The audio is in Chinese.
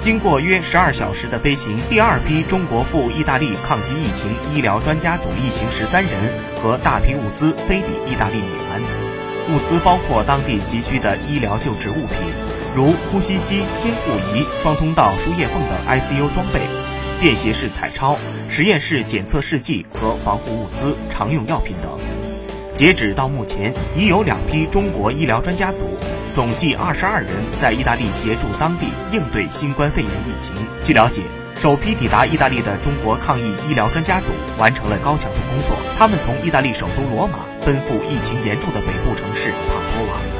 经过约十二小时的飞行，第二批中国赴意大利抗击疫情医疗专家组一行十三人和大批物资飞抵意大利米兰。物资包括当地急需的医疗救治物品，如呼吸机、监护仪、双通道输液泵等 ICU 装备、便携式彩超、实验室检测试剂和防护物资、常用药品等。截止到目前，已有两批中国医疗专家组。总计二十二人在意大利协助当地应对新冠肺炎疫情。据了解，首批抵达意大利的中国抗疫医疗专家组完成了高强度工作，他们从意大利首都罗马奔赴疫情严重的北部城市帕多瓦。